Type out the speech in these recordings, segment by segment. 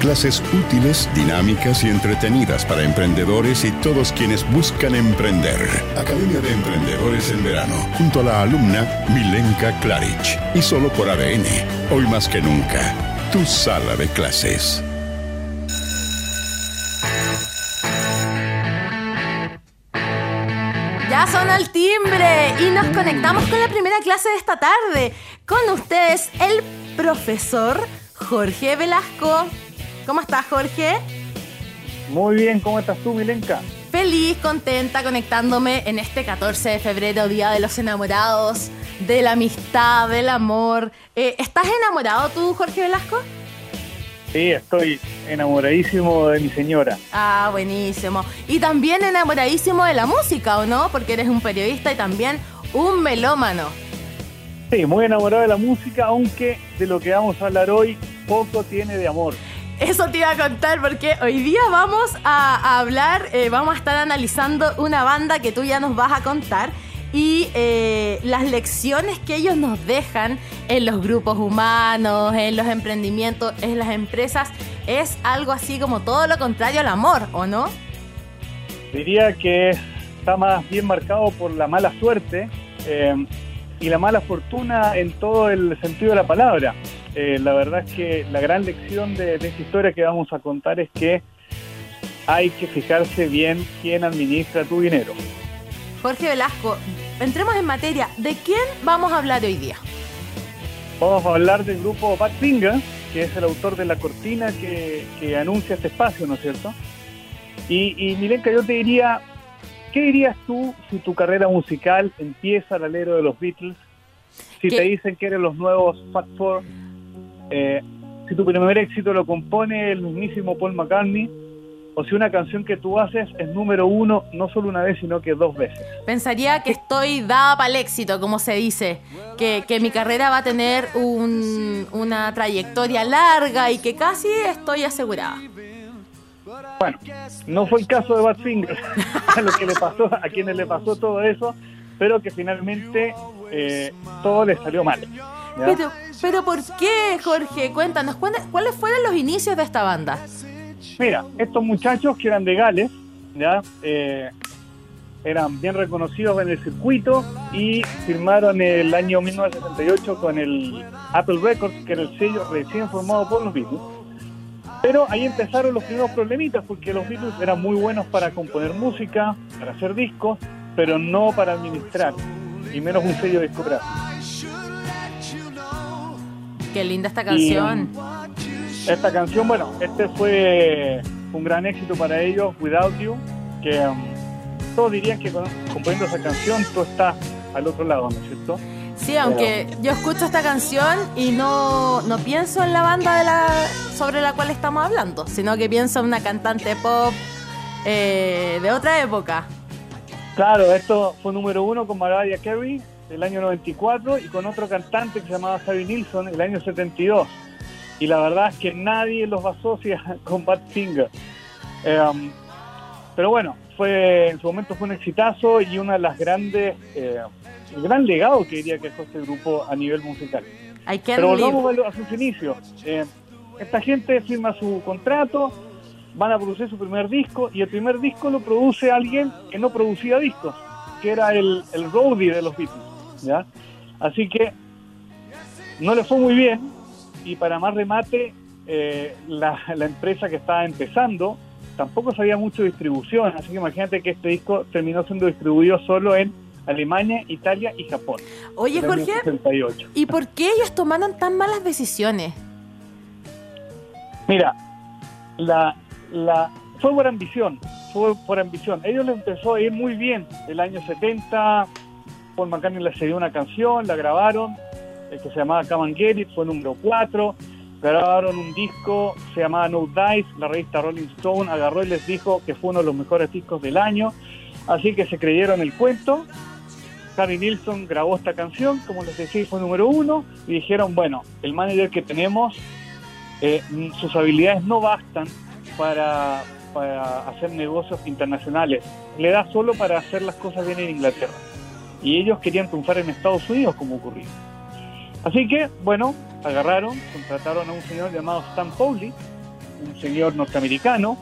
Clases útiles, dinámicas y entretenidas para emprendedores y todos quienes buscan emprender. Academia de Emprendedores en Verano, junto a la alumna Milenka Klaric. Y solo por ADN, hoy más que nunca, tu sala de clases. Ya son al timbre y nos conectamos con la primera clase de esta tarde. Con ustedes, el profesor Jorge Velasco. ¿Cómo estás, Jorge? Muy bien, ¿cómo estás tú, Milenka? Feliz, contenta, conectándome en este 14 de febrero, Día de los Enamorados, de la amistad, del amor. Eh, ¿Estás enamorado tú, Jorge Velasco? Sí, estoy enamoradísimo de mi señora. Ah, buenísimo. Y también enamoradísimo de la música, ¿o no? Porque eres un periodista y también un melómano. Sí, muy enamorado de la música, aunque de lo que vamos a hablar hoy poco tiene de amor. Eso te iba a contar porque hoy día vamos a, hablar, eh, vamos a estar analizando una banda que tú ya nos vas a contar y eh, las lecciones que ellos nos dejan en los grupos humanos, en los emprendimientos, en las empresas, es algo así como todo lo contrario al amor, ¿o no? Diría que está más bien marcado por la mala suerte eh, y la mala fortuna en todo el sentido de la palabra. Eh, la verdad es que la gran lección de, esta historia que vamos a contar es que hay que fijarse bien quién administra tu dinero. Jorge Velasco, entremos en materia. ¿De quién vamos a hablar hoy día? Vamos a hablar del grupo Bad Finger, que es el autor de la cortina que, anuncia este espacio, ¿no es cierto? Y, y Milenka, yo te diría, ¿qué dirías tú si tu carrera musical empieza al alero de los Beatles? Si te dicen que eres los nuevos Fat Four, eh, si tu primer éxito lo compone el mismísimo Paul McCartney, o si una canción que tú haces es número uno no solo una vez, sino que dos veces. Pensaría que estoy dada para el éxito, como se dice, que, mi carrera va a tener una trayectoria larga y que casi estoy asegurada. Bueno, no fue el caso de Badfinger, a lo que le pasó, a quienes le pasó todo eso, pero que finalmente eh, todo le salió mal. Pero, pero ¿por qué, Jorge? Cuéntanos, ¿cuáles fueron los inicios de esta banda? Mira, estos muchachos que eran de Gales, ¿ya? Eh, eran bien reconocidos en el circuito y firmaron el año 1968 con el Apple Records, que era el sello recién formado por los Beatles. Pero ahí empezaron los primeros problemitas, porque los Beatles eran muy buenos para componer música, para hacer discos, pero no para administrar, y menos un sello discográfico. Qué linda esta canción. esta canción, bueno, este fue un gran éxito para ellos, Without You, que um, todos dirían que componiendo esa canción tú estás al otro lado, ¿no es cierto? Sí, aunque yo escucho esta canción y no, no pienso en la banda de la, sobre la cual estamos hablando, sino que pienso en una cantante pop eh, de otra época. Claro, esto fue número uno con Mariah Carey el año 94 y con otro cantante que se llamaba Xavi Nilsson el año 72. Y la verdad es que nadie los asocia con Bad Finger. Em, pero bueno, fue en su momento fue un exitazo y una de las grandes, eh, el gran legado que diría que fue este grupo a nivel musical. Pero volvamos a, sus inicios. Eh, esta gente firma su contrato, van a producir su primer disco y el primer disco lo produce alguien que no producía discos, que era el, el roadie de los Beatles. ¿Ya? Así que no le fue muy bien y para más remate, eh, la, empresa que estaba empezando tampoco sabía mucho de distribución, así que imagínate que este disco terminó siendo distribuido solo en Alemania, Italia y Japón. Oye, Jorge, ¿y por qué ellos tomaron tan malas decisiones? Mira, la, la, fue por ambición, fue por ambición. Ellos les empezó a ir muy bien el año 70, Paul McCartney le cedió una canción, la grabaron, que se llamaba Come and Get It, fue número 4. grabaron un disco, se llamaba No Dice, la revista Rolling Stone agarró y les dijo que fue uno de los mejores discos del año, así que se creyeron el cuento. Harry Nilsson grabó esta canción, como les decía, fue número uno, y dijeron, bueno, el manager que tenemos, eh, sus habilidades no bastan para, para hacer negocios internacionales, le da solo para hacer las cosas bien en Inglaterra. Y ellos querían triunfar en Estados Unidos, como ocurrió. Así que, bueno, agarraron, contrataron a un señor llamado Stan Powley, un señor norteamericano,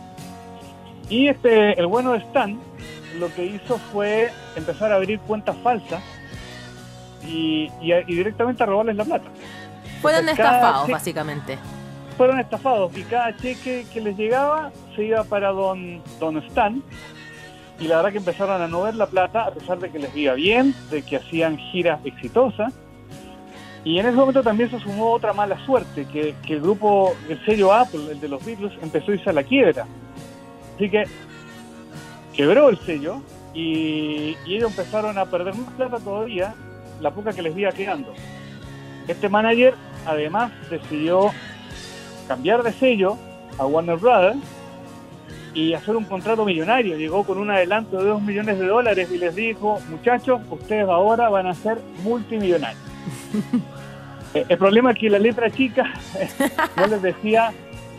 y este, el bueno de Stan lo que hizo fue empezar a abrir cuentas falsas y, directamente a robarles la plata. Fueron estafados, básicamente. Fueron estafados y cada cheque que les llegaba se iba para don, don Stan. Y la verdad que empezaron a no ver la plata, a pesar de que les iba bien, de que hacían giras exitosas y en ese momento también se sumó otra mala suerte, que, el grupo, el sello Apple, el de los Beatles, empezó a irse a la quiebra. Así que quebró el sello y, ellos empezaron a perder más plata todavía, la poca que les iba quedando. Este manager además decidió cambiar de sello a Warner Brothers y hacer un contrato millonario. Llegó con un adelanto de 2 millones de dólares y les dijo, muchachos, ustedes ahora van a ser multimillonarios. Eh, el problema es que la letra chica no les decía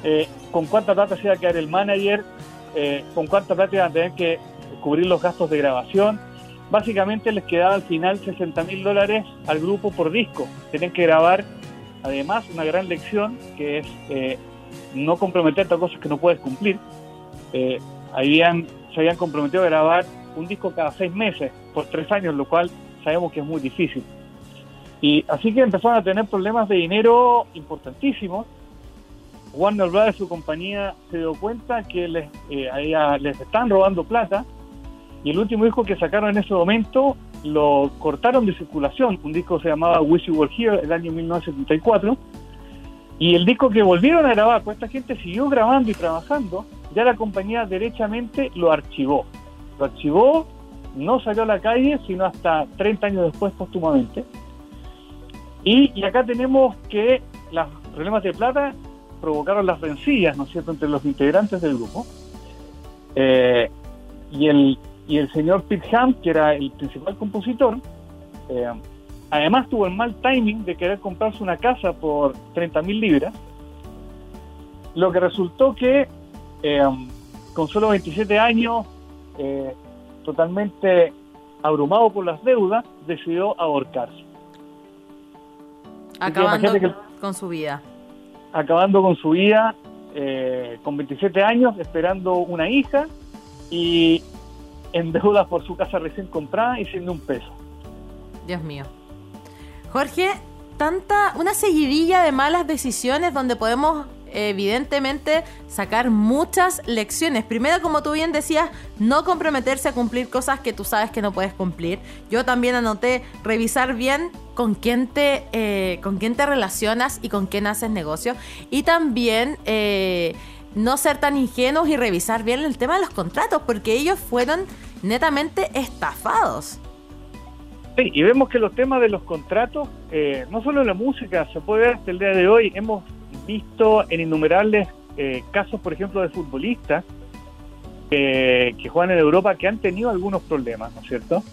eh, con cuánta plata se iba a quedar el manager, eh, con cuánta plata iban a tener que cubrir los gastos de grabación. Básicamente les quedaba al final 60 mil dólares al grupo por disco. Tienen que grabar, además, una gran lección que es no comprometerte a cosas que no puedes cumplir. Habían, se habían comprometido a grabar un disco cada seis meses por tres años, lo cual sabemos que es muy difícil. Y así que empezaron a tener problemas de dinero importantísimos. Warner Brothers, su compañía, se dio cuenta que les, eh, les están robando plata. Y el último disco que sacaron en ese momento lo cortaron de circulación. Un disco se llamaba Wish You Were Here, el año 1974. Y el disco que volvieron a grabar, pues esta gente siguió grabando y trabajando, ya la compañía derechamente lo archivó. Lo archivó, no salió a la calle, sino hasta 30 años después, póstumamente. Y, acá tenemos que los problemas de plata provocaron las rencillas, ¿no es cierto?, entre los integrantes del grupo. Eh, y, el, y el señor Pete Ham, que era el principal compositor, eh, además tuvo el mal timing de querer comprarse una casa por 30 mil libras, lo que resultó que eh, con solo 27 años, totalmente abrumado por las deudas, decidió ahorcarse. Acabando con su vida. Acabando con su vida, eh, con 27 años, esperando una hija y en deuda por su casa recién comprada y siendo un peso. Dios mío. Jorge, tanta, una seguidilla de malas decisiones donde podemos evidentemente sacar muchas lecciones. Primero, como tú bien decías, no comprometerse a cumplir cosas que tú sabes que no puedes cumplir. Yo también anoté revisar bien con quién te, eh, con quién te relacionas y con quién haces negocio. Y también eh, no ser tan ingenuos y revisar bien el tema de los contratos, porque ellos fueron netamente estafados. Sí, y vemos que los temas de los contratos, eh, no solo en la música, se puede ver hasta el día de hoy, hemos visto en innumerables eh, casos, por ejemplo, de futbolistas que juegan en Europa que han tenido algunos problemas, ¿no es cierto?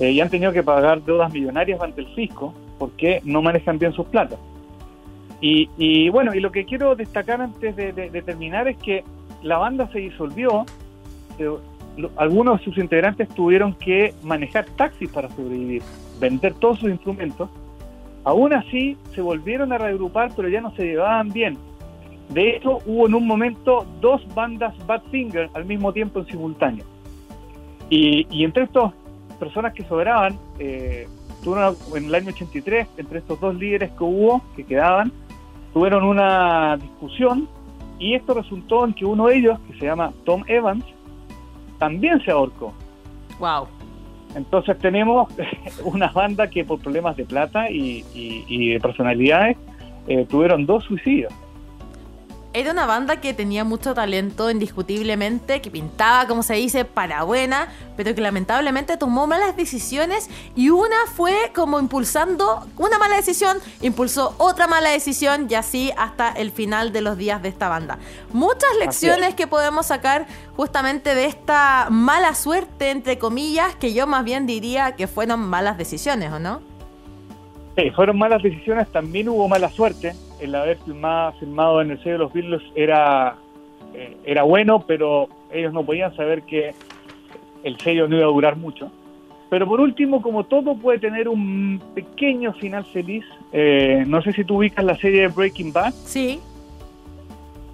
Eh, y han tenido que pagar deudas millonarias ante el fisco porque no manejan bien sus platas. Y, bueno, y lo que quiero destacar antes de, terminar es que la banda se disolvió, algunos de sus integrantes tuvieron que manejar taxis para sobrevivir, vender todos sus instrumentos Aún así, se volvieron a reagrupar, pero ya no se llevaban bien. De hecho, hubo en un momento dos bandas Badfinger al mismo tiempo en simultáneo. Y, entre estas personas que sobraban, eh, en el año 83, entre estos dos líderes que hubo, que quedaban, tuvieron una discusión y esto resultó en que uno de ellos, que se llama Tom Evans, también se ahorcó. Wow. Entonces tenemos una banda que por problemas de plata y, de personalidades eh, tuvieron dos suicidios. Era una banda que tenía mucho talento, indiscutiblemente, que pintaba, como se dice, para buena, pero que lamentablemente tomó malas decisiones y una fue como impulsando una mala decisión, impulsó otra mala decisión y así hasta el final de los días de esta banda. Muchas lecciones que podemos sacar justamente de esta mala suerte, entre comillas, que yo más bien diría que fueron malas decisiones, ¿o no? Sí, fueron malas decisiones, también hubo mala suerte. El haber firmado, firmado en el sello de los Beatles era, eh, era bueno, pero ellos no podían saber que el sello no iba a durar mucho. Pero por último, como todo puede tener un pequeño final feliz, eh, no sé si tú ubicas la serie Breaking Bad. Sí.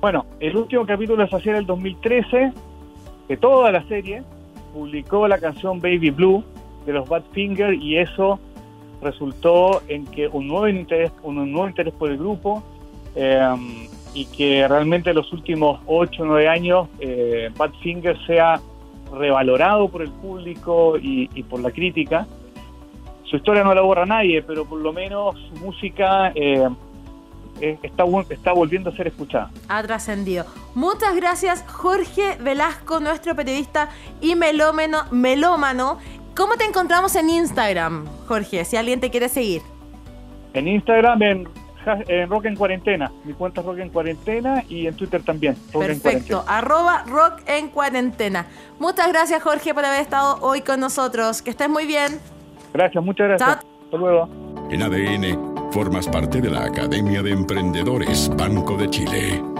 Bueno, el último capítulo se hacía en el 2013, de toda la serie, publicó la canción Baby Blue de los Badfinger y eso resultó en que un nuevo interés, un nuevo interés por el grupo eh, y que realmente en los últimos 8 o 9 años eh, Badfinger sea revalorado por el público y, por la crítica. Su historia no la borra nadie, pero por lo menos su música eh, está, está volviendo a ser escuchada. Ha trascendido. Muchas gracias Jorge Velasco, nuestro periodista y melómeno, melómano. ¿Cómo te encontramos en Instagram, Jorge? Si alguien te quiere seguir. En Instagram, en, Rock en Cuarentena. Mi cuenta es Rock en Cuarentena y en Twitter también. Perfecto. Arroba Rock en Cuarentena. Muchas gracias, Jorge, por haber estado hoy con nosotros. Que estés muy bien. Gracias, muchas gracias. Hasta luego. En ADN, formas parte de la Academia de Emprendedores Banco de Chile.